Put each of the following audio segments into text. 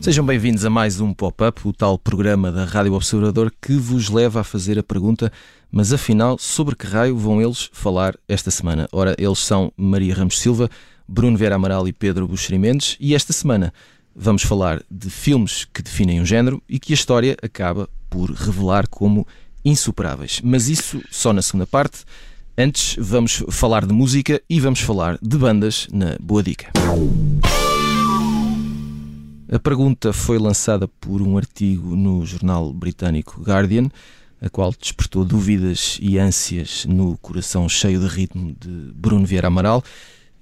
Sejam bem-vindos a mais um Pop-Up, o tal programa da Rádio Observador que vos leva a fazer a pergunta: mas afinal, sobre que raio vão eles falar esta semana? Ora, eles são Maria Ramos Silva, Bruno Vera Amaral e Pedro Buxeri Mendes, e esta semana vamos falar de filmes que definem um género e que a história acaba por revelar como insuperáveis. Mas isso só na segunda parte. Antes, vamos falar de música e vamos falar de bandas na Boa Dica. A pergunta foi lançada por um artigo no jornal britânico Guardian, a qual despertou dúvidas e ânsias no coração cheio de ritmo de Bruno Vieira Amaral,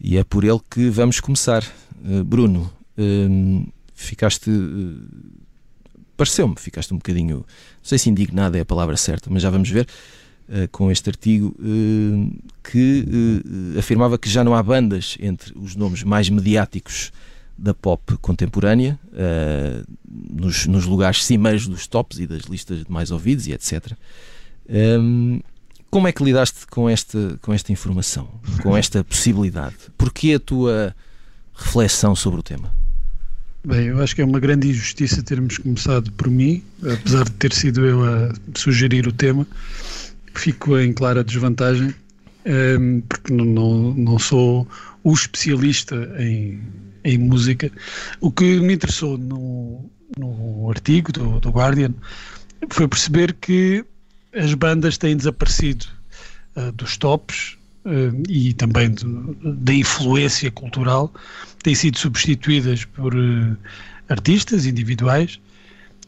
e é por ele que vamos começar. Uh, Bruno, uh, ficaste. Uh, Pareceu-me, ficaste um bocadinho. Não sei se indignado é a palavra certa, mas já vamos ver. Com este artigo que afirmava que já não há bandas entre os nomes mais mediáticos da pop contemporânea, nos, nos, lugares cimeiros dos tops e das listas de mais ouvidos e etc. Um, ehm, como é que lidaste com esta, com esta informação, com esta possibilidade? Porquê a tua reflexão sobre o tema? Bem, eu acho que é uma grande injustiça termos começado por mim, apesar de ter sido eu a sugerir o tema. Fico em clara desvantagem, ehm, porque não, não sou o especialista em em música. O que me interessou no, no artigo do, do Guardian foi perceber que as bandas têm desaparecido uh, dos tops e também da influência cultural, têm sido substituídas por uh, artistas individuais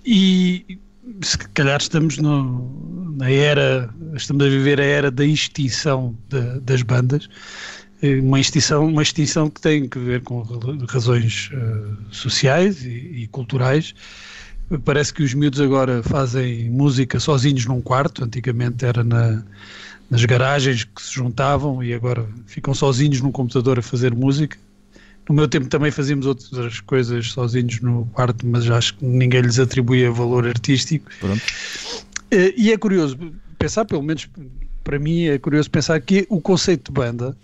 e se calhar estamos no, na era, estamos a viver a era da extinção de, das bandas é uma extinção, uma extinção que tem que ver com razões uh, sociais e, e, culturais. Parece que os miúdos agora fazem música sozinhos num quarto, antigamente era na, nas garagens que se juntavam e agora ficam sozinhos num computador a fazer música. No meu tempo também fazíamos outras coisas sozinhos no quarto, mas acho que ninguém lhes atribuía valor artístico. Pronto. Uh, e é curioso pensar, pelo menos para mim, é curioso pensar que o conceito de banda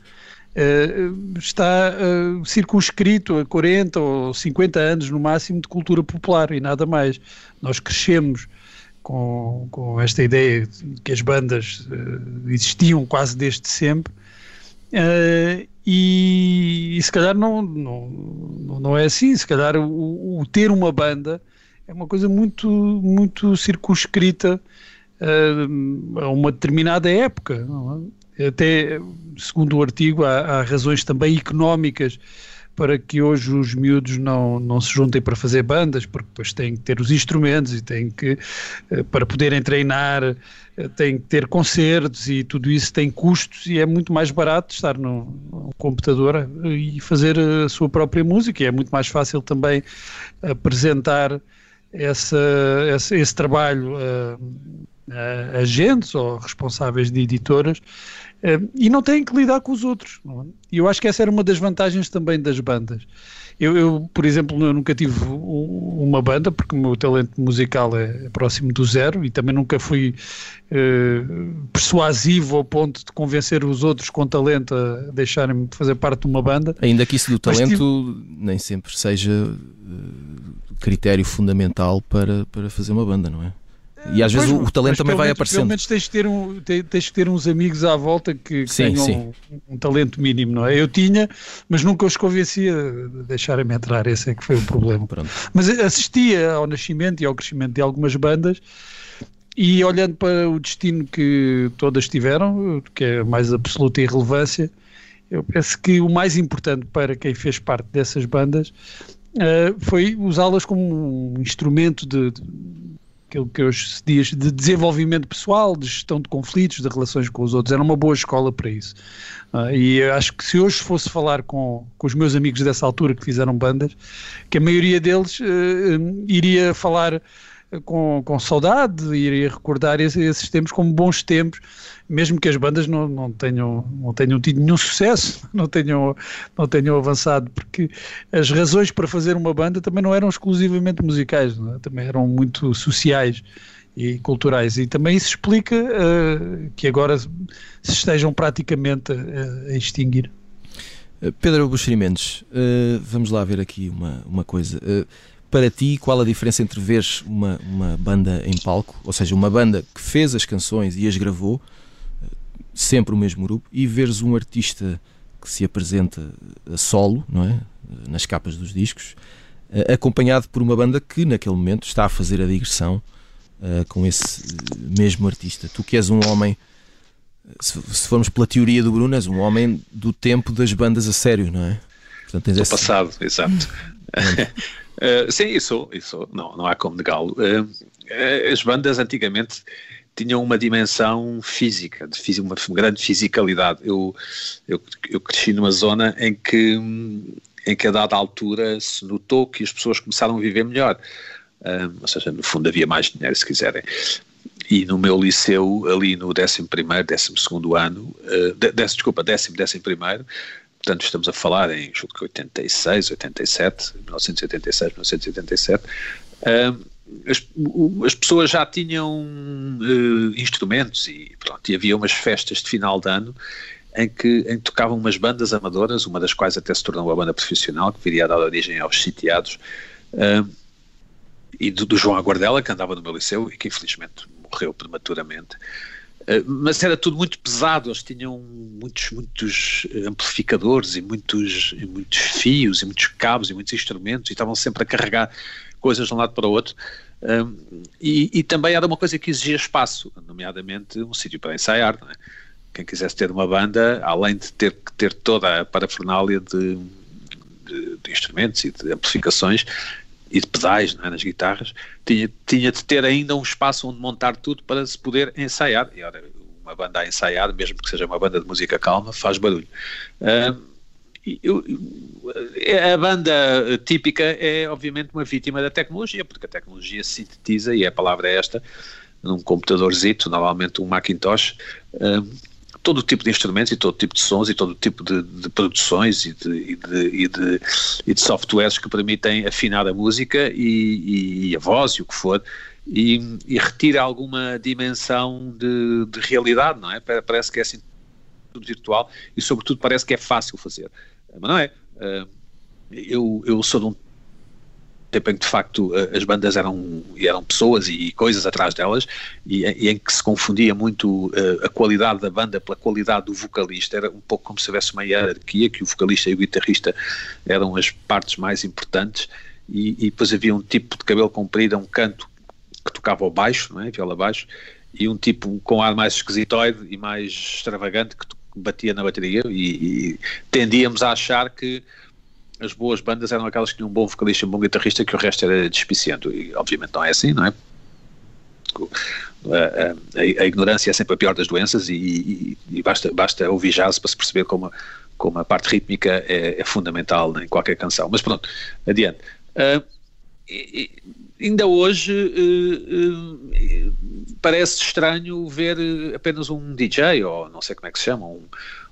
está uh, circunscrito a 40 ou 50 anos no máximo de cultura popular e nada mais. Nós crescemos com, com esta ideia de que as bandas uh, existiam quase desde sempre e, e, se calhar não, não, não é assim, se calhar o, o ter uma banda é uma coisa muito, muito circunscrita a uma determinada época. Não é? Até segundo o artigo, há, há, razões também económicas para que hoje os miúdos não, não se juntem para fazer bandas, porque depois têm que ter os instrumentos e têm que, eh, para poderem treinar, eh, têm que ter concertos e tudo isso tem custos e é muito mais barato estar no, no computador eh, e fazer a sua própria música. E é muito mais fácil também apresentar essa, esse, esse trabalho a, a agentes ou responsáveis de editoras e não têm que lidar com os outros. É? E eu acho que essa era uma das vantagens também das bandas. Eu, eu, por exemplo, eu nunca tive uma banda, porque o meu talento musical é próximo do zero e também nunca fui uh, persuasivo ao ponto de convencer os outros com talento a deixarem-me fazer parte de uma banda. Ainda que isso do talento tive... nem sempre seja uh, critério fundamental para, para fazer uma banda, não é? E às pois, vezes o, o talento também vai menos, aparecendo. Pelo menos tens de ter, um, tens ter uns amigos à volta que, que sim, tenham sim. Um, um, talento mínimo, não é? Eu tinha, mas nunca os convencia de deixarem-me entrar, esse é que foi o problema. Pronto. Mas assistia ao nascimento e ao crescimento de algumas bandas e olhando para o destino que todas tiveram, que é a mais absoluta irrelevância, eu penso que o mais importante para quem fez parte dessas bandas uh, foi usá-las como um instrumento de, de aquilo que hoje se diz de desenvolvimento pessoal, de gestão de conflitos, de relações com os outros. Era uma boa escola para isso. Uh, e acho que se hoje fosse falar com, com os meus amigos dessa altura que fizeram bandas, que a maioria deles uh, iria falar com, com saudade e recordar esses, esses tempos como bons tempos, mesmo que as bandas não, não, tenham, não tenham tido nenhum sucesso, não tenham, não tenham avançado, porque as razões para fazer uma banda também não eram exclusivamente musicais, é? também eram muito sociais e culturais. E também isso explica uh, que agora se estejam praticamente a, a extinguir. Eh, Pedro Buxeri Mendes, uh, vamos lá ver aqui uma, uma coisa. Uh, para ti, qual a diferença entre veres uma, uma banda em palco, ou seja, uma banda que fez as canções e as gravou, sempre o mesmo grupo, e veres um artista que se apresenta a solo, não é? Nas capas dos discos, acompanhado por uma banda que naquele momento está a fazer a digressão uh, com esse mesmo artista. Tu que és um homem, se, se, formos pela teoria do Bruno, és um homem do tempo das bandas a sério, não é? Portanto, do esse... passado, exato. uh, sim, isso, isso não, não há como negá-lo. Uh, as bandas antigamente tinham uma dimensão física, de uma grande fisicalidade. Eu, eu, eu cresci numa zona em que, em que a dada altura se notou que as pessoas começaram a viver melhor ou seja, no fundo havia mais dinheiro se quiserem. E no meu liceu, ali no 11 primeiro, 12 segundo ano, uh, de, desculpa, 10 décimo primeiro, portanto estamos a falar em julgo que 86, 87, 1986, 1987, uh, as, as, pessoas já tinham uh, instrumentos e pronto, e havia umas festas de final de ano em que, em que tocavam umas bandas amadoras, uma das quais até se tornou uma banda profissional, que viria a dar origem aos sitiados, uh, e do, do, João Aguardela, que andava no meu liceu e que infelizmente morreu prematuramente. Uh, mas era tudo muito pesado, eles tinham muitos, muitos amplificadores e muitos, e muitos fios e muitos cabos e muitos instrumentos e estavam sempre a carregar coisas de um lado para o outro. Um, e, e, também era uma coisa que exigia espaço, nomeadamente um sítio para ensaiar. É? Quem quisesse ter uma banda, além de ter que ter toda a parafernália de, de, de, instrumentos e de amplificações, e de pedais é, nas guitarras, tinha, tinha de ter ainda um espaço onde montar tudo para se poder ensaiar. E ora, uma banda a ensaiar, mesmo que seja uma banda de música calma, faz barulho. Uh, eu, a banda típica é obviamente uma vítima da tecnologia, porque a tecnologia sintetiza, e a palavra é esta, num computadorzito, normalmente um Macintosh, todo tipo de instrumentos e todo tipo de sons e todo tipo de, de produções e de, e, de, e, de, e de softwares que permitem afinar a música e, e a voz e o que for e, e retira alguma dimensão de, de realidade, não é? Parece que é assim tudo virtual e sobretudo parece que é fácil fazer, mas não é. Eh, eu, eu sou de um tempo em que de facto eh, as bandas eram, eram pessoas e coisas atrás delas e, e em que se confundia muito uh, a qualidade da banda pela qualidade do vocalista, era um pouco como se houvesse uma hierarquia, que o vocalista e o guitarrista eram as partes mais importantes e, e depois havia um tipo de cabelo comprido, um canto que tocava ao baixo, não é? viola baixo, e um tipo com ar mais esquisitoide e mais extravagante que batia na bateria e, e tendíamos a achar que as boas bandas eram aquelas que tinham um bom vocalista um bom guitarrista que o resto era despiciento e obviamente não é assim, não é? A, a, a ignorância é sempre a pior das doenças e, e, e basta, basta ouvir jazz para se perceber como, como a parte rítmica é, é fundamental em qualquer canção. Mas pronto, adiante. Uh, e, ainda hoje uh, uh, parece estranho ver apenas um DJ, ou não sei como é que se chama, um,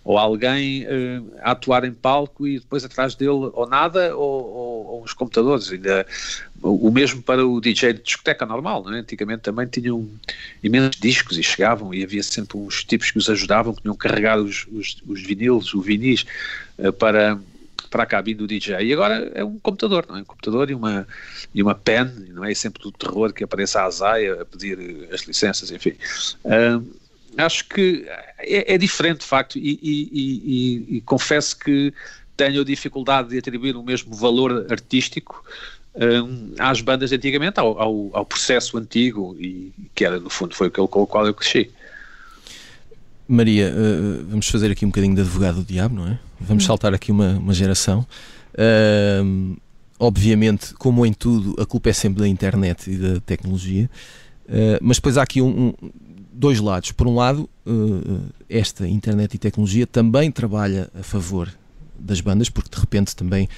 ou alguém uh, a atuar em palco e depois atrás dele ou nada ou, ou, ou os computadores. Ainda, o mesmo para o DJ de discoteca normal, não é? Antigamente também tinham imensos discos e chegavam e havia sempre uns tipos que os ajudavam, que tinham carregar os, os, os vinilos, o vinis uh, para para a cabine do DJ. E agora é um computador, não é? Um computador e uma, e uma pen, não é? sempre do terror que aparece a Azaia a pedir as licenças, enfim. Uh, acho que é, é diferente de facto e, e, e, e, confesso que tenho dificuldade de atribuir o mesmo valor artístico um, às bandas de antigamente, ao, ao, ao, processo antigo e que era no fundo foi aquele com o qual eu cresci. Maria, uh, vamos fazer aqui um bocadinho de advogado do diabo, não é? Vamos hum. saltar aqui uma, uma geração. Uh, obviamente, como em tudo, a culpa é sempre da internet e da tecnologia, uh, mas depois há aqui um, um dois lados. Por um lado, eh, esta internet e tecnologia também trabalha a favor das bandas, porque de repente também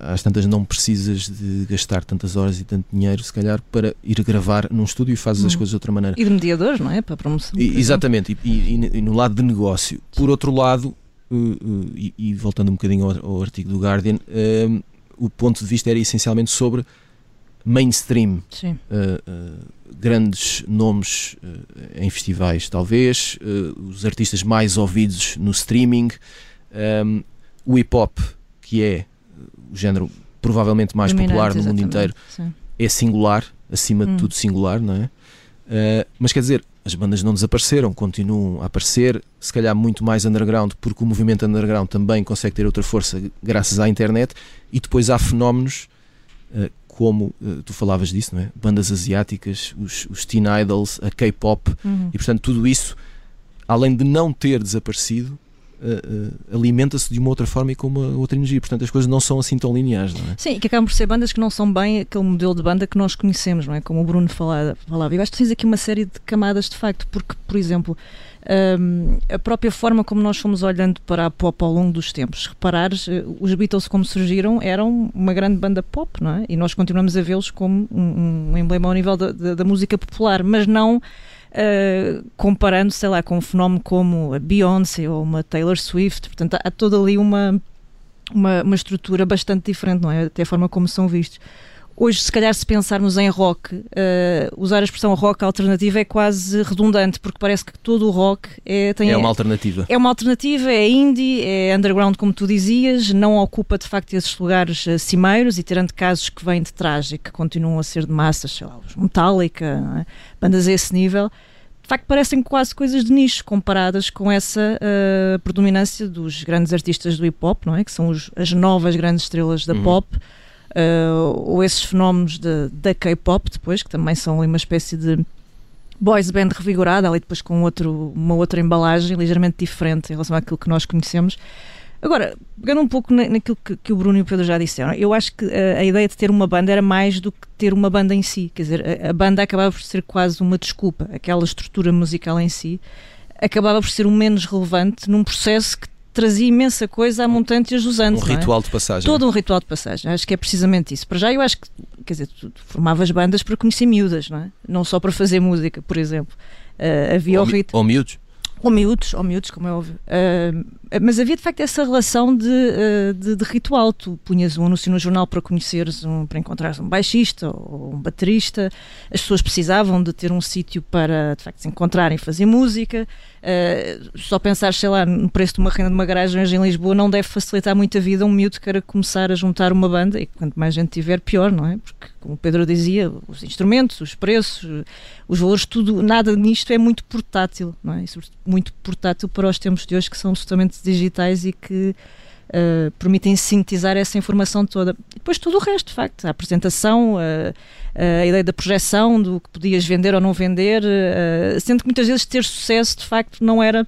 às tantas não precisas de gastar tantas horas e tanto dinheiro, se calhar, para ir gravar num estúdio e fazes hum. as coisas de outra maneira. E de mediadores, não é? Para a promoção. E, exatamente, e, e, e, no lado de negócio. Por outro lado, e, voltando um bocadinho ao, ao artigo do Guardian, uh, o ponto de vista era essencialmente sobre mainstream. Sim. grandes nomes em festivais, talvez, os artistas mais ouvidos no streaming, um, o hip hop, que é o género provavelmente mais Dominante, popular no mundo inteiro, sim. é singular, acima hum. de tudo singular, não é? Uh, mas quer dizer, as bandas não desapareceram, continuam a aparecer, se calhar muito mais underground, porque o movimento underground também consegue ter outra força graças à internet, e depois há fenómenos uh, como uh, tu falavas disso, não é? Bandas asiáticas, os, os teen idols, a K-pop, uhum. e portanto tudo isso, além de não ter desaparecido, uh, alimenta-se de uma outra forma e com uma outra energia. Portanto, as coisas não são assim tão lineares, não é? Sim, que acabam por ser bandas que não são bem aquele modelo de banda que nós conhecemos, não é? Como o Bruno falava. falava. Eu acho que tens aqui uma série de camadas de facto, porque, por exemplo, um, a própria forma como nós fomos olhando para a pop ao longo dos tempos. Reparares, eh, os Beatles, como surgiram, eram uma grande banda pop, não é? E nós continuamos a vê-los como um, um, emblema ao nível da, da, da música popular, mas não uh, comparando, sei lá, com um fenómeno como a Beyoncé ou uma Taylor Swift. Portanto, há toda ali uma, uma, uma estrutura bastante diferente, não é? Até a forma como são vistos. Hoje, se calhar, se pensarmos em rock, uh, usar a expressão rock alternativa é quase redundante, porque parece que todo o rock é, tem, é uma alternativa. É uma alternativa, é indie, é underground, como tu dizias, não ocupa de facto esses lugares uh, cimeiros e tirando casos que vêm de trás e que continuam a ser de massas, sei lá, os Metallica, é? bandas a esse nível de facto parecem quase coisas de nicho comparadas com essa uh, predominância dos grandes artistas do hip hop, não é? Que são os, as novas grandes estrelas da uhum. pop ou esses fenómenos de, da K-pop depois, que também são uma espécie de boys band revigorada, ali depois com outro, uma outra embalagem ligeiramente diferente em relação àquilo que nós conhecemos. Agora, pegando um pouco naquilo que, que, o Bruno e o Pedro já disseram, eu acho que a, eh, a, ideia de ter uma banda era mais do que ter uma banda em si. Quer dizer, a, a, banda acabava por ser quase uma desculpa. Aquela estrutura musical em si acabava por ser o menos relevante num processo que trazia imensa coisa à montante e a jusante. Um é? ritual de passagem. Todo um ritual de passagem. Acho que é precisamente isso. Para já eu acho que, quer dizer, tu, formavas bandas para conhecer miúdas, não é? Não só para fazer música, por exemplo. Uh, havia ou, o ritmo. Ou miúdos? Ou miúdos, ou miúdos, como é óbvio. Uh, mas havia de facto essa relação de, uh, de, de, ritual. Tu punhas um anúncio no jornal para conheceres, um, para encontrares um baixista ou um baterista. As pessoas precisavam de ter um sítio para de facto se encontrarem e fazer música. Uh, só pensar, sei lá, no preço de uma renda de uma garagem hoje em Lisboa não deve facilitar muito a vida um miúdo que queira começar a juntar uma banda e quanto mais gente tiver, pior, não é? Porque, como o Pedro dizia, os instrumentos, os preços, os valores, tudo, nada nisto é muito portátil, não é? E, muito portátil para os tempos de hoje que são absolutamente digitais e que uh, permitem sintetizar essa informação toda. E depois tudo o resto, de facto, a apresentação, uh, a ideia da projeção, do que podias vender ou não vender, uh, sendo que muitas vezes ter sucesso, de facto, não era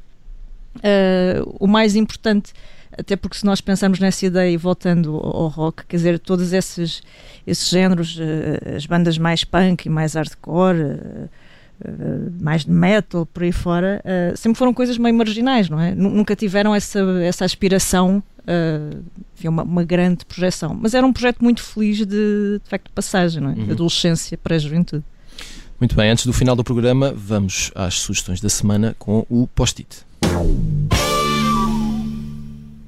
o mais importante até porque se nós pensarmos nessa ideia e voltando ao rock, quer dizer, todos esses, esses géneros, as bandas mais punk e mais hardcore, mais metal, por aí fora, sempre foram coisas meio marginais, não é? Nunca tiveram essa, essa aspiração, uh, uma, uma, grande projeção. Mas era um projeto muito feliz de, de facto, de passagem, não é? Uhum. Adolescência para a juventude. Muito bem, antes do final do programa, vamos às sugestões da semana com o post-it.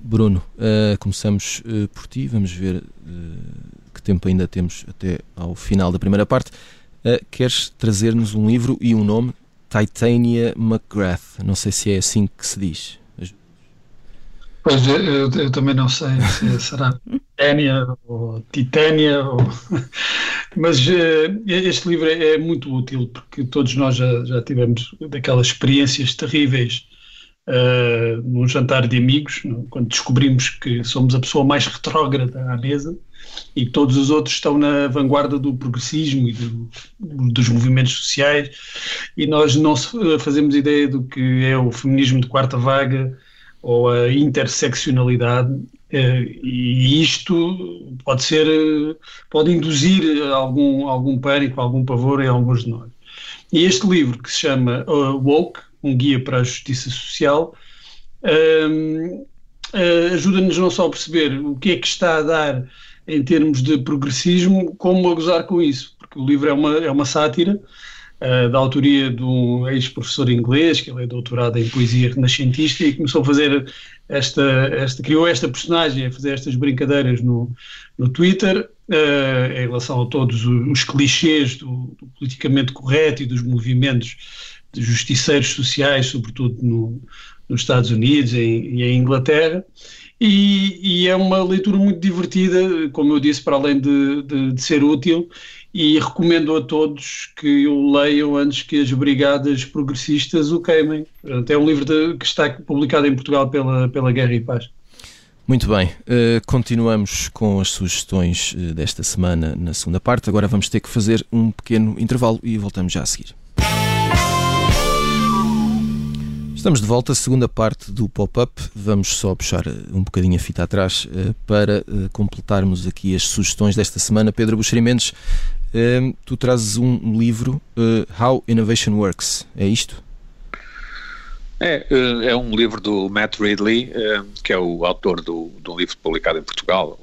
Bruno, uh, começamos uh, por ti, vamos ver uh, que tempo ainda temos até ao final da primeira parte. Queres trazer-nos um livro e um nome? Titania McGrath. Não sei se é assim que se diz. Pois eu, eu também não sei se será Titânia ou Titânia, ou... mas uh, este livro é, muito útil porque todos nós já, já tivemos daquelas experiências terríveis uh, num jantar de amigos, quando descobrimos que somos a pessoa mais retrógrada à mesa e todos os outros estão na vanguarda do progressismo e do, dos movimentos sociais. E nós não eh, fazemos ideia do que é o feminismo de quarta vaga ou a interseccionalidade eh, e isto pode ser pode induzir algum algum pânico algum pavor em alguns de nós. E este livro que se chama uh, Woke um guia para a justiça social uh, ajuda-nos não só a perceber o que é que está a dar em termos de progressismo, como a gozar com isso, porque o livro é uma, é uma sátira uh, da autoria de um ex-professor inglês, que ele é doutorado em poesia renascentista e começou a fazer esta, esta criou esta personagem a fazer estas brincadeiras no, no Twitter uh, em relação a todos os, clichês do, do, politicamente correto e dos movimentos de justiceiros sociais, sobretudo no, nos Estados Unidos e em, em Inglaterra. E, e, é uma leitura muito divertida, como eu disse, para além de, de, de, ser útil, e recomendo a todos que o leiam antes que as brigadas progressistas o queimem. É um livro de, que está publicado em Portugal pela, pela Guerra e Paz. Muito bem, uh, continuamos com as sugestões uh, desta semana na segunda parte. Agora vamos ter que fazer um pequeno intervalo e voltamos já a seguir. Estamos de volta, segunda parte do pop-up. Vamos só puxar eh, um bocadinho a fita atrás uh, para uh, completarmos aqui as sugestões desta semana. Pedro Buxeri Mendes, tu trazes um livro, How Innovation Works, é isto? É, é um livro do Matt Ridley, que é o autor do, do livro publicado em Portugal,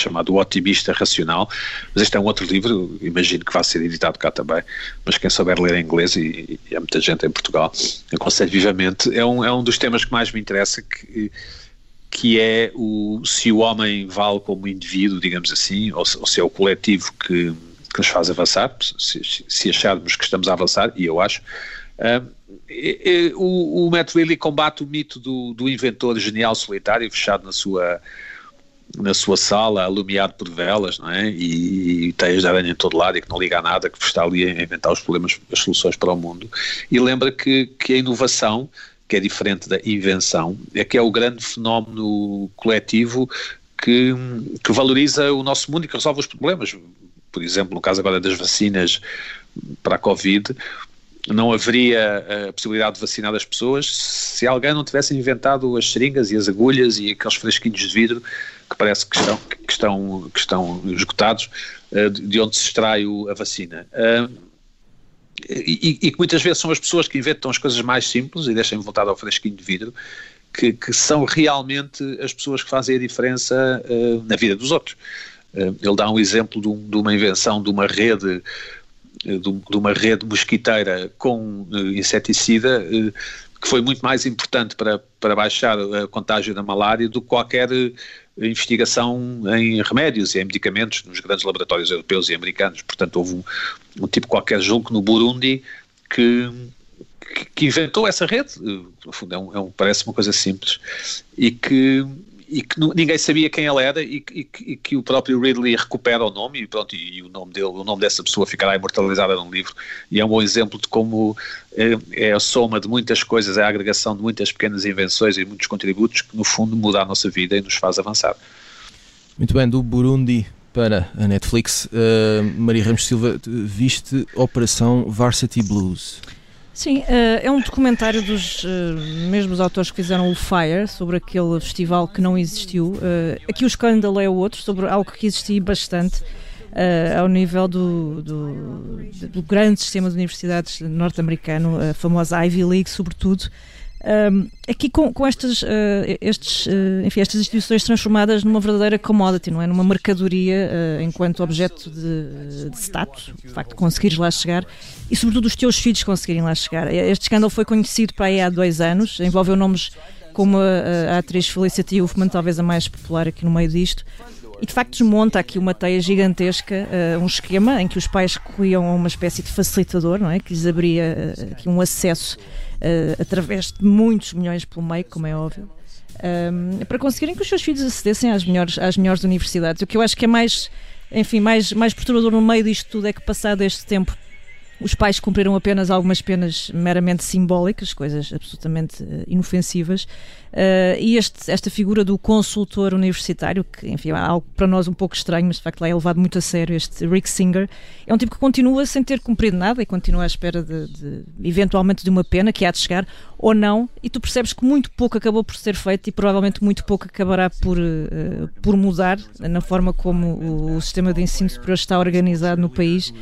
chamado O Otimista Racional, mas este é um outro livro, imagino que vai ser editado cá também, mas quem souber ler em inglês, e, e há muita gente em Portugal, aconselho vivamente, é um, é um dos temas que mais me interessa, que, que é o, se o homem vale como indivíduo, digamos assim, ou, ou se é o coletivo que, que nos faz avançar, se, se acharmos que estamos a avançar, e eu acho, uh, o, o Matt Riley combate o mito do, do inventor genial solitário fechado na sua na sua sala, alumiado por velas, não é? E, e teias de aranha em todo lado e que não liga a nada, que está ali a inventar os problemas, as soluções para o mundo. E lembra que, que a inovação, que é diferente da invenção, é que é o grande fenómeno coletivo que, que valoriza o nosso mundo e que resolve os problemas. Por exemplo, no caso agora das vacinas para a Covid, não haveria a possibilidade de vacinar as pessoas se alguém não tivesse inventado as seringas e as agulhas e aqueles fresquinhos de vidro que parece que estão, que estão, que estão esgotados, uh, de onde se extrai a vacina. Uh, e, que muitas vezes são as pessoas que inventam as coisas mais simples e deixam voltar ao fresquinho de vidro, que, que, são realmente as pessoas que fazem a diferença uh, na vida dos outros. ele dá um exemplo de, um, de, uma invenção de uma rede de, de uma rede mosquiteira com inseticida que foi muito mais importante para, para baixar a contágio da malária do que qualquer investigação em remédios e em medicamentos nos grandes laboratórios europeus e americanos. Portanto, houve um, um tipo qualquer, julgo no Burundi, que, que inventou essa rede. No fundo, é um, é um, parece uma coisa simples. E que e que ninguém sabia quem ela era e, e, e, que o próprio Ridley recupera o nome e pronto e, o nome dele o nome dessa pessoa ficará imortalizado num livro. E é um bom exemplo de como é, é, a soma de muitas coisas é a agregação de muitas pequenas invenções e muitos contributos que no fundo muda a nossa vida e nos faz avançar. Muito bem do Burundi para a Netflix. Uh, Maria Ramos Silva viste Operação Varsity Blues Sim, uh, é um documentário dos uh, mesmos autores que fizeram o Fire, sobre aquele festival que não existiu. Uh, aqui o escândalo é outro, sobre algo que existia bastante ao nível do, do, do, grande sistema de universidades norte-americano, a famosa Ivy League, sobretudo. Um, aqui com, com estas, uh, estes, uh, enfim, estas instituições transformadas numa verdadeira commodity, não é? Numa mercadoria uh, enquanto objeto de, de status, o facto de conseguires lá chegar e sobretudo os teus filhos conseguirem lá chegar. Este escândalo foi conhecido para aí há dois anos, envolveu nomes como a, a atriz Felicity Huffman, talvez a mais popular aqui no meio disto, e de facto desmonta aqui uma teia gigantesca, uh, um esquema em que os pais recorriam a uma espécie de facilitador, não é? Que lhes abria uh, aqui um acesso uh, através de muitos milhões pelo meio, como é óbvio, um, para conseguirem que os seus filhos acedessem às melhores, às melhores universidades. O que eu acho que é mais, enfim, mais, mais perturbador no meio disto tudo é que passado este tempo os pais cumpriram apenas algumas penas meramente simbólicas, coisas absolutamente uh, inofensivas, uh, e este, esta figura do consultor universitário, que enfim é algo para nós um pouco estranho, mas de facto lá é levado muito a sério, este Rick Singer, é um tipo que continua sem ter cumprido nada e continua à espera de, de eventualmente de uma pena que há de chegar ou não, e tu percebes que muito pouco acabou por ser feito e provavelmente muito pouco acabará por, uh, por mudar na forma como o, o sistema de ensino superior está organizado no país,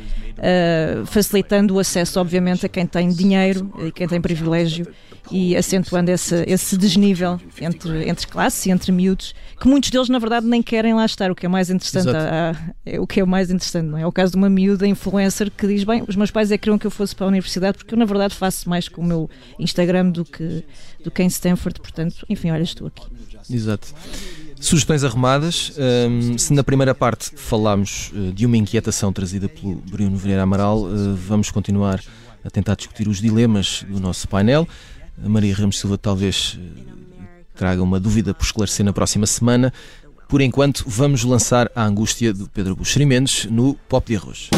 facilitar limitando o acesso, obviamente, a quem tem dinheiro e quem tem privilégio e acentuando esse, esse desnível entre, entre classes e entre miúdos, que muitos deles, na verdade, nem querem lá estar, o que é mais interessante. A, a, é, o que é mais interessante, não é? é? o caso de uma miúda influencer que diz: Bem, os meus pais é que queriam que eu fosse para a universidade, porque eu, na verdade, faço mais com o meu Instagram do que, do que em Stanford, portanto, enfim, olha, estou aqui. Exato. Sugestões arrumadas. Um, se na primeira parte falámos uh, de uma inquietação trazida pelo Bruno Vieira Amaral, uh, vamos continuar a tentar discutir os dilemas do nosso painel. A Maria Ramos Silva talvez uh, traga uma dúvida por esclarecer na próxima semana. Por enquanto, vamos lançar a angústia de Pedro Buxeri Mendes no Pop de Arroz.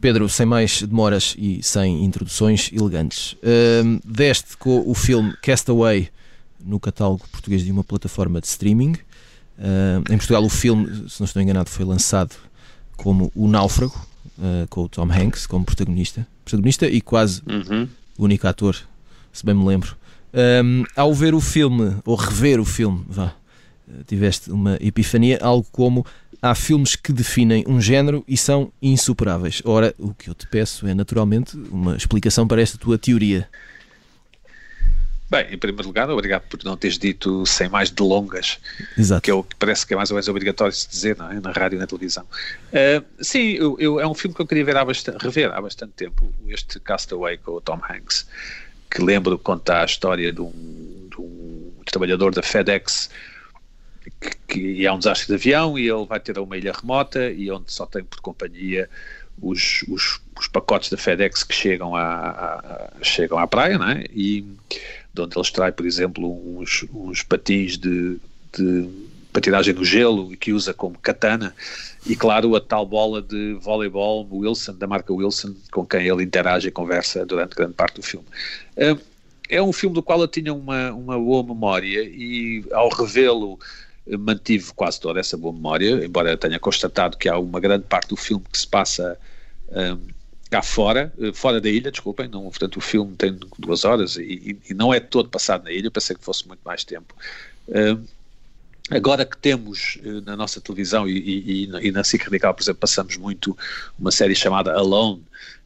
Pedro, sem mais demoras e sem introduções elegantes, deste com o filme Castaway no catálogo português de uma plataforma de streaming. Uh, em Portugal, o filme, se não estou enganado, foi lançado como O Náufrago, uh, com o Tom Hanks como protagonista. Protagonista e quase uhum. o único ator, se bem me lembro. Um, ao ver o filme, ou rever o filme, vá, tiveste uma epifania, algo como há filmes que definem um género e são insuperáveis. Ora, o que eu te peço é naturalmente uma explicação para esta tua teoria. Bem, em primeiro lugar, obrigado por não teres dito sem mais delongas, Exato. que é o que parece que é mais ou menos obrigatório se dizer não é? na rádio e na televisão. Uh, sim, eu, eu, é um filme que eu queria ver há bastante, rever há bastante tempo, este Castaway com o Tom Hanks, que lembro conta a história de um, de um trabalhador da FedEx que, que é um desastre de avião e ele vai ter a uma ilha remota e onde só tem por companhia os, os, os pacotes da FedEx que chegam à, chegam à praia, não é? E de onde ele extrai, por exemplo, uns, uns patins de, de patinagem no gelo e que usa como katana. E claro a tal bola de voleibol Wilson, da marca Wilson com quem ele interage e conversa durante grande parte do filme. É um filme do qual eu tinha uma, uma boa memória e ao revê-lo mantive quase toda essa boa memória, embora eu tenha constatado que há uma grande parte do filme que se passa um, cá fora, eh, fora da ilha, desculpem, não, portanto o filme tem duas horas e, e, não é todo passado na ilha, pensei que fosse muito mais tempo. Um, agora que temos eh, na nossa televisão e, e, e na SIC Radical, por exemplo, passamos muito uma série chamada Alone,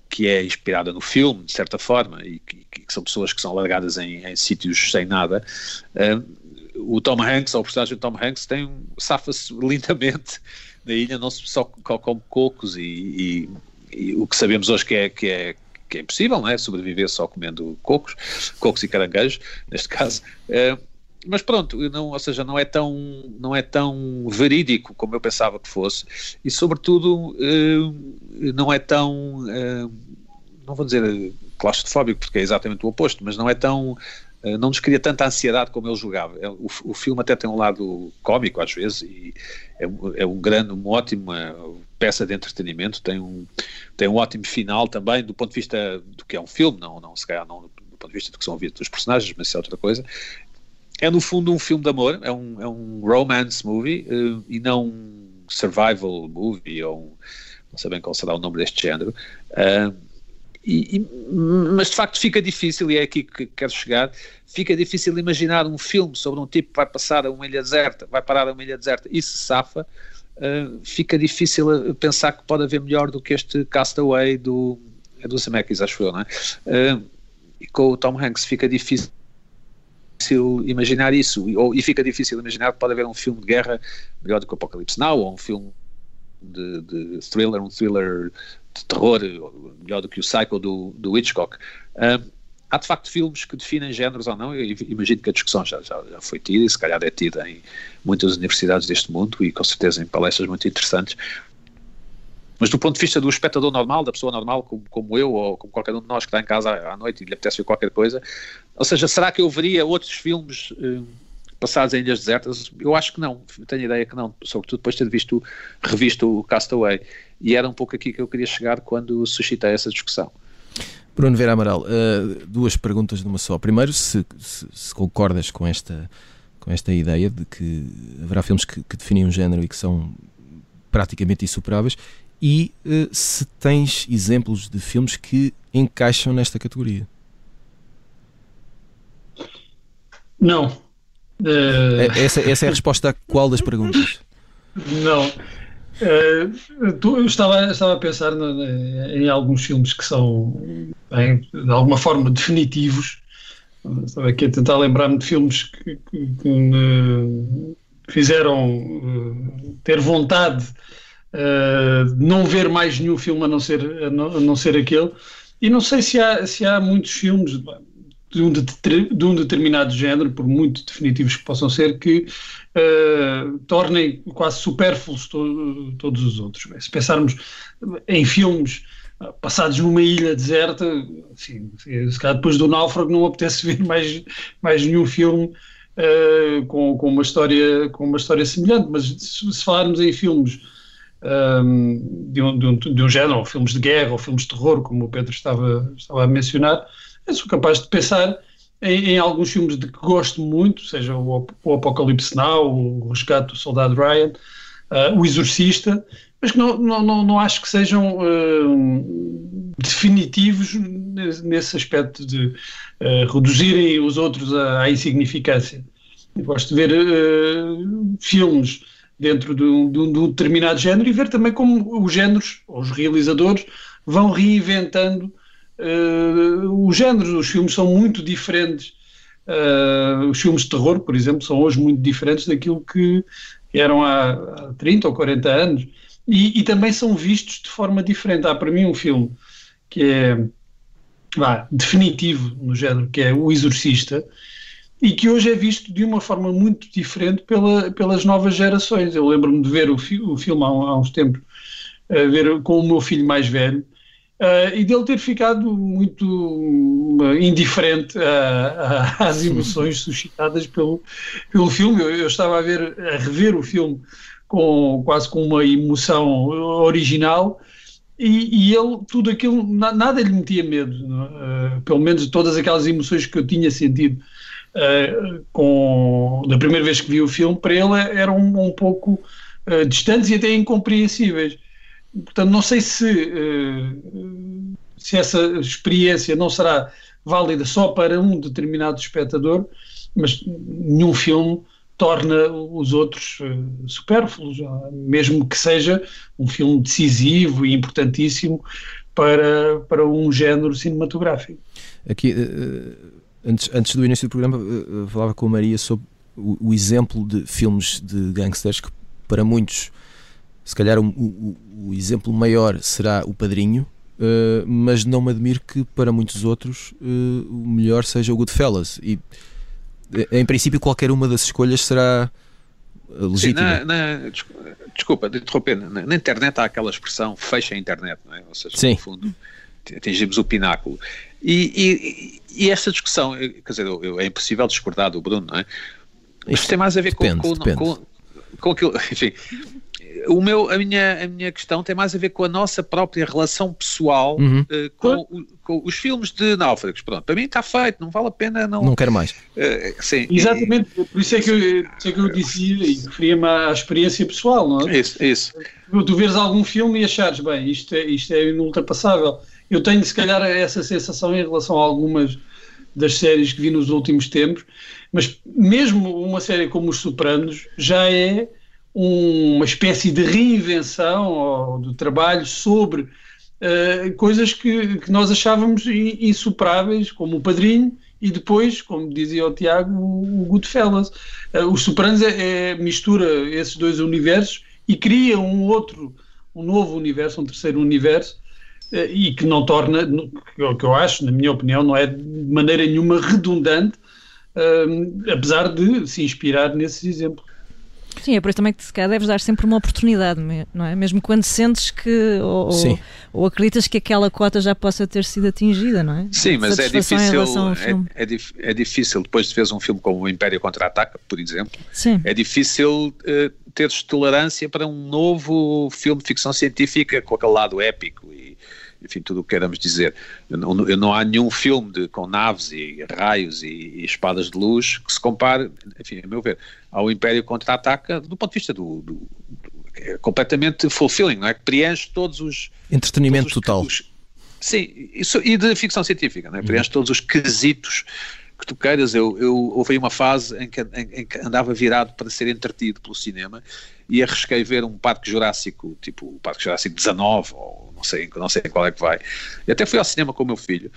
que é inspirada no filme, de certa forma, e que, que são pessoas que são largadas em, em sítios sem nada. o Tom Hanks, ou o personagem do Tom Hanks, tem safa-se lindamente na ilha, não só como cocos e, e, o que sabemos hoje que é, que é, que é impossível, não é? Sobreviver só comendo cocos, cocos e caranguejos, neste caso. Uh, mas pronto, não, ou seja, não é tão não é tão verídico como eu pensava que fosse e sobretudo uh, não é tão uh, não vou dizer claustrofóbico porque é exatamente o oposto, mas não é tão não nos cria tanta ansiedade como ele julgava. É, o, o filme até tem um lado cómico às vezes e é, é um grande, uma ótima peça de entretenimento, tem um, tem um ótimo final também do ponto de vista do que é um filme, não, não se calhar não do ponto de vista do que são ouvidos os personagens, mas isso é outra coisa é no fundo um filme de amor, é um, é um romance movie uh, e não um survival movie ou um, não sei bem qual será o nome deste género. Uh, e, e, mas de facto fica difícil, e é aqui que quero chegar, fica difícil imaginar um filme sobre um tipo que vai passar a uma ilha deserta, vai parar a uma ilha deserta e se safa, uh, fica difícil pensar que pode haver melhor do que este Castaway do, é do Zemeckis, acho eu, não é? Uh, e com o Tom Hanks fica difícil imaginar isso, e, ou, e fica difícil imaginar que pode haver um filme de guerra melhor do que o Apocalipse Now, ou um filme de, de thriller, um thriller de terror melhor do que o Psycho do, do Hitchcock. Um, há de facto filmes que definem géneros ou não, eu imagino que a discussão já, já, já foi tida e se calhar é tida em muitas universidades deste mundo e com certeza em palestras muito interessantes, mas do ponto de vista do espectador normal, da pessoa normal, como, como eu ou como qualquer um de nós que está em casa à, noite e lhe apetece ver qualquer coisa, ou seja, será que eu veria outros filmes eh, passados em ilhas desertas? Eu acho que não, tenho a ideia que não, sobretudo depois de ter visto, revisto o Castaway. E era um pouco aqui que eu queria chegar quando suscitei essa discussão. Bruno Vera Amaral, uh, duas perguntas numa só. Primeiro, se, se, se, concordas com esta, com esta ideia de que haverá filmes que, que definem um género e que são praticamente insuperáveis, e uh, se tens exemplos de filmes que encaixam nesta categoria. Não. Uh... Essa, essa é a resposta a qual das perguntas? Não. Tu, eu estava, estava a pensar em alguns filmes que são, bem, de alguma forma, definitivos. Estava aqui a tentar lembrar-me de filmes que, que, que me fizeram uh, ter vontade uh, de não ver mais nenhum filme a não ser, a não, a não ser aquele. E não sei se há, se há muitos filmes de um, de, um determinado género, por muito definitivos que possam ser, que uh, tornem quase supérfluos to, todos os outros. Se pensarmos em filmes passados numa ilha deserta, assim, se calhar depois do náufrago não apetece ver mais, mais nenhum filme uh, com, com, uma história, com uma história semelhante, mas se, se falarmos em filmes um, de, um, de, um, de um género, ou filmes de guerra, ou filmes de terror, como o Pedro estava, estava a mencionar, eu sou capaz de pensar em, em, alguns filmes de que gosto muito, seja o, o Apocalipse Now, o Resgate do Soldado Ryan, uh, o Exorcista, mas que não, não, não, não acho que sejam uh, definitivos nesse aspecto de uh, reduzirem os outros à, à insignificância. Eu gosto de ver filmes dentro de um, de um, determinado género e ver também como os géneros, os realizadores, vão reinventando uh, os géneros. Os filmes são muito diferentes. Uh, os filmes de terror, por exemplo, são hoje muito diferentes daquilo que eram há, há 30 ou 40 anos. E, e, também são vistos de forma diferente. Há para mim um filme que é vá, definitivo no género, que é O Exorcista, e que hoje é visto de uma forma muito diferente pela, pelas novas gerações. Eu lembro-me de ver o, fi, o filme há, há, uns tempos, ver com o meu filho mais velho, uh, e dele ter ficado muito uh, indiferente às emoções suscitadas pelo, pelo filme. Eu, eu, estava a, ver, a rever o filme com, quase com uma emoção original. E, e ele, tudo aquilo, nada lhe metia medo, uh, pelo menos todas aquelas emoções que eu tinha sentido uh, com, da primeira vez que vi o filme, para ele eram um, um pouco distantes e até incompreensíveis. Portanto, não sei se, uh, se essa experiência não será válida só para um determinado espectador, mas nenhum filme torna os outros uh, supérfluos, mesmo que seja um filme decisivo e importantíssimo para, para um género cinematográfico. Aqui, uh, antes, antes do início do programa, falava com a Maria sobre o, o, exemplo de filmes de gangsters que, para muitos, se calhar o, o, o exemplo maior será O Padrinho, uh, mas não me admiro que, para muitos outros, uh, o melhor seja o Goodfellas. E, em princípio, qualquer uma das escolhas será legítima. Sim, na, na, desculpa de interromper, na, na, internet há aquela expressão fecha a internet, não é? Ou seja, Sim. no fundo, atingimos o pináculo. E, e, e esta discussão, quer dizer, eu, eu, é impossível discordar do Bruno, não é? Isto tem mais a ver depende, com, com, com, com aquilo, enfim, o meu, a, minha, a minha questão tem mais a ver com a nossa própria relação pessoal uhum. uh, com, com, os filmes de náufragos. Pronto, para mim está feito, não vale a pena. Não, não quero mais. Uh, sim, Exatamente, e, por isso é que eu, isso é que eu dizia e referia-me à experiência pessoal, não é? Isso, isso. Tu, tu vês algum filme e achares, bem, isto é, isto é inultrapassável. Eu tenho, se calhar, essa sensação em relação a algumas das séries que vi nos últimos tempos, mas mesmo uma série como Os Sopranos já é uma espécie de reinvenção ou de trabalho sobre uh, coisas que, que, nós achávamos insuperáveis, como o Padrinho, e depois, como dizia o Tiago, o, o Goodfellas. Uh, os Sopranos é, é, mistura esses dois universos e cria um outro, um novo universo, um terceiro universo, uh, e que não torna, que, que eu acho, na minha opinião, não é de maneira nenhuma redundante, apesar de se inspirar nesses exemplos. Sim, é por isso também que se calhar deves dar sempre uma oportunidade, não é? Mesmo quando sentes que ou, ou, acreditas que aquela cota já possa ter sido atingida, não é? Sim, mas é difícil, é, é, é, difícil, depois de veres um filme como O Império Contra-Ataca, por exemplo, Sim. é difícil uh, teres tolerância para um novo filme de ficção científica com aquele lado épico enfim, tudo o que queiramos dizer. Não, não há nenhum filme de, com naves e raios e, e, espadas de luz que se compare, enfim, a meu ver, ao Império Contra-Ataca do ponto de vista do, do, do é completamente fulfilling, não é? Que preenche todos os... Entretenimento todos os, total. Os, sim, isso, e de ficção científica, não é? Preenche uhum. todos os quesitos que tu queiras. Eu, eu houve uma fase em que, em, em que, andava virado para ser entretido pelo cinema e arrisquei ver um Parque Jurássico, tipo o Parque Jurássico 19, ou não sei, não sei qual é que vai. Até fui ao cinema com o meu filho.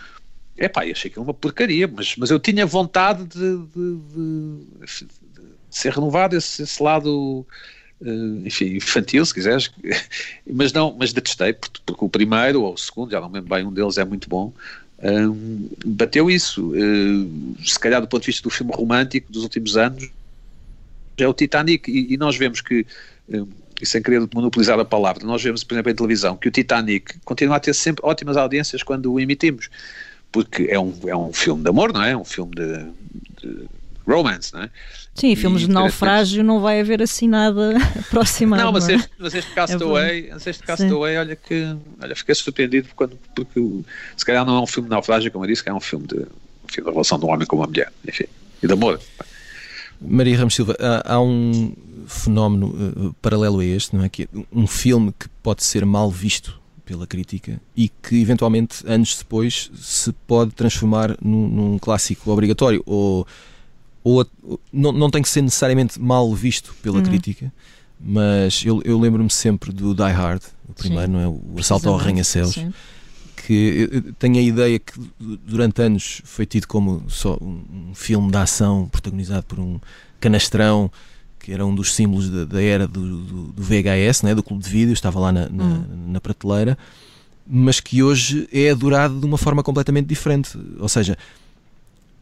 Epá, achei que era uma porcaria, mas, mas eu tinha vontade de, de, de, de ser renovado esse, esse lado uh, enfim, infantil, se quiseres, mas não, mas detestei, porque, porque, o primeiro ou o segundo, já não lembro bem, um deles é muito bom, um, bateu isso. Uh, se calhar do ponto de vista do filme romântico dos últimos anos, é o Titanic, e, e nós vemos que, um, e sem querer monopolizar a palavra, nós vemos, por exemplo, em televisão, que o Titanic continua a ter sempre ótimas audiências quando o emitimos, porque é um, é um filme de amor, não é? É um filme de, de romance, não é? Sim, filmes de naufrágio não vai haver assim nada aproximado. Não, mas, é? este, mas este Castaway, é este Castaway olha que olha, fiquei surpreendido quando, porque se calhar não é um filme de naufrágio, como eu disse, que é um filme de, um filme de relação de um homem com uma mulher, enfim, e de amor. Maria Ramos Silva, há, há um fenómeno uh, paralelo a este, não é? Que é um filme que pode ser mal visto pela crítica e que eventualmente anos depois se pode transformar num, num clássico obrigatório ou ou não, não tem que ser necessariamente mal visto pela uhum. crítica, mas eu, eu lembro-me sempre do Die Hard, o primeiro, Sim. não é? O Assalto ao Arranha-Céus, que tenho a ideia que durante anos foi tido como só um filme de ação protagonizado por um canastrão que era um dos símbolos da, da era do, do, do, VHS, né, do clube de vídeo, estava lá na, na, uhum. na prateleira, mas que hoje é adorado de uma forma completamente diferente. Ou seja,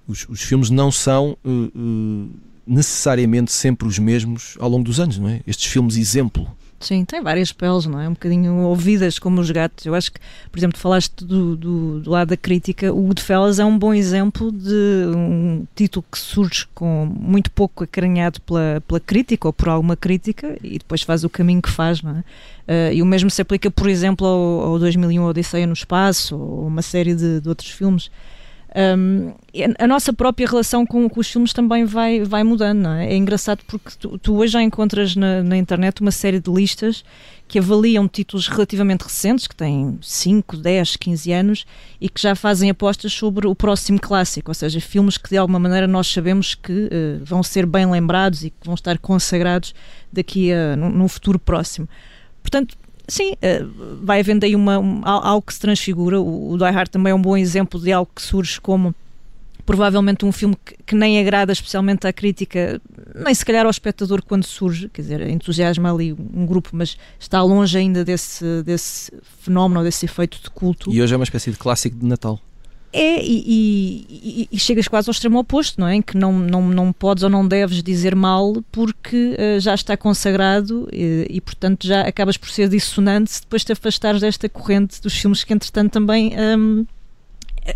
os, os filmes não são uh, uh, necessariamente sempre os mesmos ao longo dos anos, não é? Estes filmes exemplo. Sim, tem várias peles, não é? Um bocadinho ouvidas como os gatos. Eu acho que, por exemplo, falaste do, do, do, lado da crítica, o Goodfellas é um bom exemplo de um título que surge com muito pouco acarinhado pela, pela crítica ou por alguma crítica e depois faz o caminho que faz, não é? Uh, e o mesmo se aplica, por exemplo, ao, ao 2001 Odisseia no Espaço ou uma série de, de outros filmes. Um, a nossa própria relação com, com, os filmes também vai, vai mudando, não é? É engraçado porque tu, tu hoje já encontras na, na, internet uma série de listas que avaliam títulos relativamente recentes, que têm 5, 10, 15 anos, e que já fazem apostas sobre o próximo clássico, ou seja, filmes que de alguma maneira nós sabemos que uh, vão ser bem lembrados e que vão estar consagrados daqui a num futuro próximo. Portanto, sim, uh, vai havendo aí uma, um, algo que se transfigura. O, o Die Hard também é um bom exemplo de algo que surge como provavelmente um filme que, que, nem agrada especialmente à crítica, nem se calhar ao espectador quando surge, quer dizer, entusiasma ali um grupo, mas está longe ainda desse, desse fenómeno, desse efeito de culto. E hoje é uma espécie de clássico de Natal. É, e, e, e, chegas quase ao extremo oposto, não é? Em que não, não, não podes ou não deves dizer mal porque uh, já está consagrado e, e, portanto, já acabas por ser dissonante se depois te afastares desta corrente dos filmes que, entretanto, também um,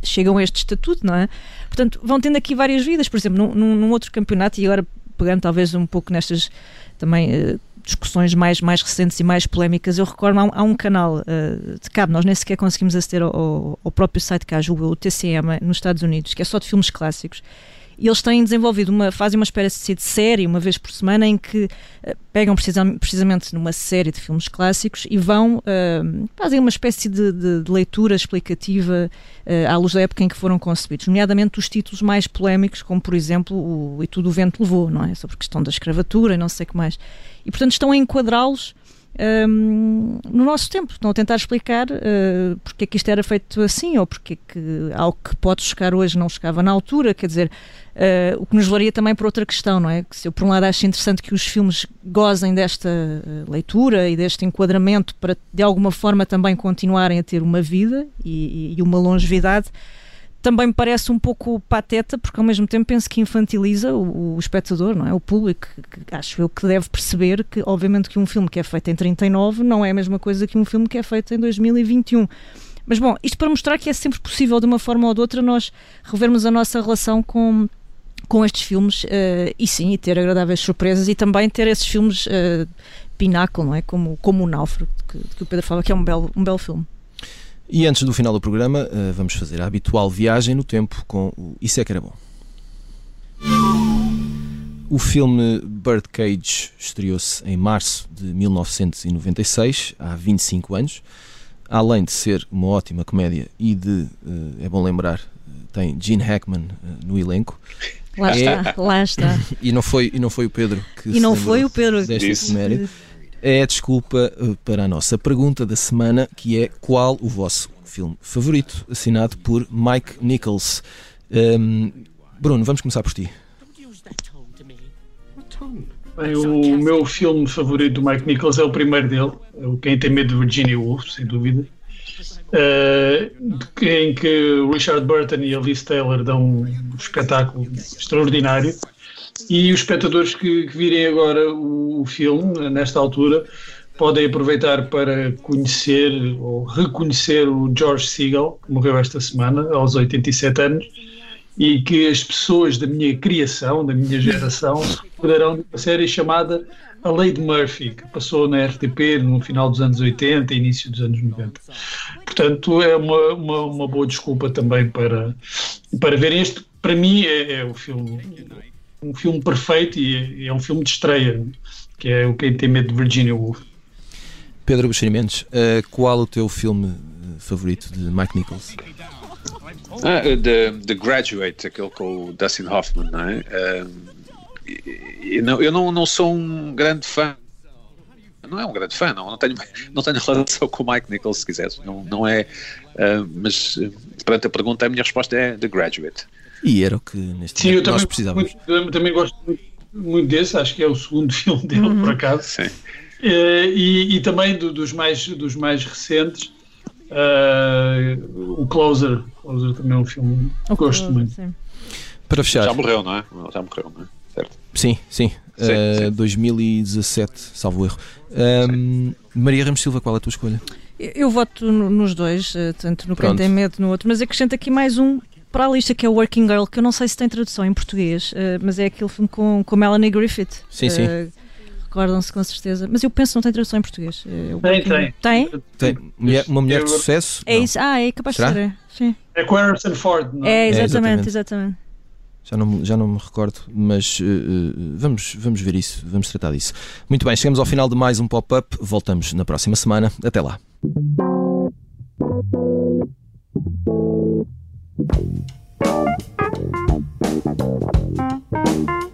chegam a este estatuto, não é? Portanto, vão tendo aqui várias vidas. Por exemplo, num, num outro campeonato, e agora pegando talvez um pouco nestas também. Uh, discussões mais, mais recentes e mais polémicas, eu recordo, há um, há um canal uh, de cabo, nós nem sequer conseguimos aceder ao, ao próprio site cá, julgo, o TCM, nos Estados Unidos, que é só de filmes clássicos. E eles têm desenvolvido uma, fazem uma espécie de série, uma vez por semana, em que uh, pegam precisam, precisamente numa série de filmes clássicos e vão, uh, fazem uma espécie de, de, de leitura explicativa uh, à luz da época em que foram concebidos, nomeadamente os títulos mais polémicos, como por exemplo o E Tudo o Vento Levou, não é? Sobre a questão da escravatura e não sei o que mais e, portanto, estão a enquadrá-los um, no nosso tempo. Estão a tentar explicar uh, porque é que isto era feito assim ou porque é que algo que pode chocar hoje não chegava na altura. Quer dizer, uh, o que nos levaria também para outra questão, não é? Que se eu, por um lado, acho interessante que os filmes gozem desta uh, leitura e deste enquadramento para, de alguma forma, também continuarem a ter uma vida e, e uma longevidade também me parece um pouco pateta, porque ao mesmo tempo penso que infantiliza o, o espectador, não é? O público, que, acho eu que deve perceber que, obviamente, que um filme que é feito em 39 não é a mesma coisa que um filme que é feito em 2021. Mas bom, isto para mostrar que é sempre possível, de uma forma ou de outra, nós revermos a nossa relação com, com estes filmes uh, e sim, e ter agradáveis surpresas e também ter esses filmes uh, pináculo, não é? Como, como o Náufrago, que, que o Pedro fala que é um belo, um belo filme. E antes do final do programa, uh, vamos fazer a habitual viagem no tempo com o Isso é que era bom. O filme Birdcage estreou-se em março de 1996, há 25 anos. Além de ser uma ótima comédia e de, uh, é bom lembrar, tem Gene Hackman no elenco. Lá é... está, lá está. E não foi, e não foi o Pedro que E não foi o Pedro desta efeméride. É a desculpa para a nossa pergunta da semana, que é qual o vosso filme favorito, assinado por Mike Nichols. Um, Bruno, vamos começar por ti. Bem, o meu filme favorito do Mike Nichols é o primeiro dele, é o Quem Tem Medo de Virginia Woolf, sem dúvida. Uh, em que Richard Burton e a Liz Taylor dão um espetáculo extraordinário e os espectadores que, que virem agora o, o, filme, nesta altura, podem aproveitar para conhecer ou reconhecer o George Segal, que morreu esta semana, aos 87 anos, e que as pessoas da minha criação, da minha geração, se recordarão de uma série chamada A Lei de Murphy, que passou na RTP no final dos anos 80 e início dos anos 90. Portanto, é uma, uma, uma boa desculpa também para, para verem este. Para mim, é, é o filme, um filme perfeito e é, é, um filme de estreia, que é o Quem Tem Medo de Virginia Woolf. Pedro Buxeri Mendes, uh, qual o teu filme favorito de Mike Nichols? Ah, the, the Graduate, aquele com o Dustin Hoffman, não é? eu não, eu não, não sou um grande fã não é um grande fã, não, não, tenho, não tenho relação com o Mike Nichols, se quiseres, não, não é, uh, mas perante a pergunta, a minha resposta é The Graduate. E era o que neste Sim, momento nós precisávamos. Muito, eu também gosto muito, muito, desse, acho que é o segundo filme dele, uhum. por acaso. Sim. Uh, e, e, também do, dos, mais, dos mais recentes, uh, o Closer. Closer também é um filme que gosto muito. Sim. Para fechar. Já morreu, não é? Já morreu, não é? Certo. Sim, sim. sim, uh, sim. 2017, salvo erro. Um, Maria Ramos Silva, qual é a tua escolha? Eu, eu voto no, nos dois, tanto no Quem Tem Medo no outro, mas acrescento aqui mais um para a lista que é o Working Girl, que eu não sei se tem tradução em português, uh, mas é aquele filme com, com Melanie Griffith. Sim, sim. Eh, recordam-se com certeza, mas eu penso que não tem tradução em português. Eh, tem, tem, tem. Tem? Mulher, uma mulher de sucesso? É isso, ah, é capaz Será? de ser. É. Sim. É com Harrison Ford, não é? É, é exatamente, é, exatamente. exatamente. Já não, já não me recordo, mas uh, vamos, vamos ver isso, vamos tratar disso. Muito bem, chegamos ao final de mais um pop-up. Voltamos na próxima semana. Até lá. Thank you.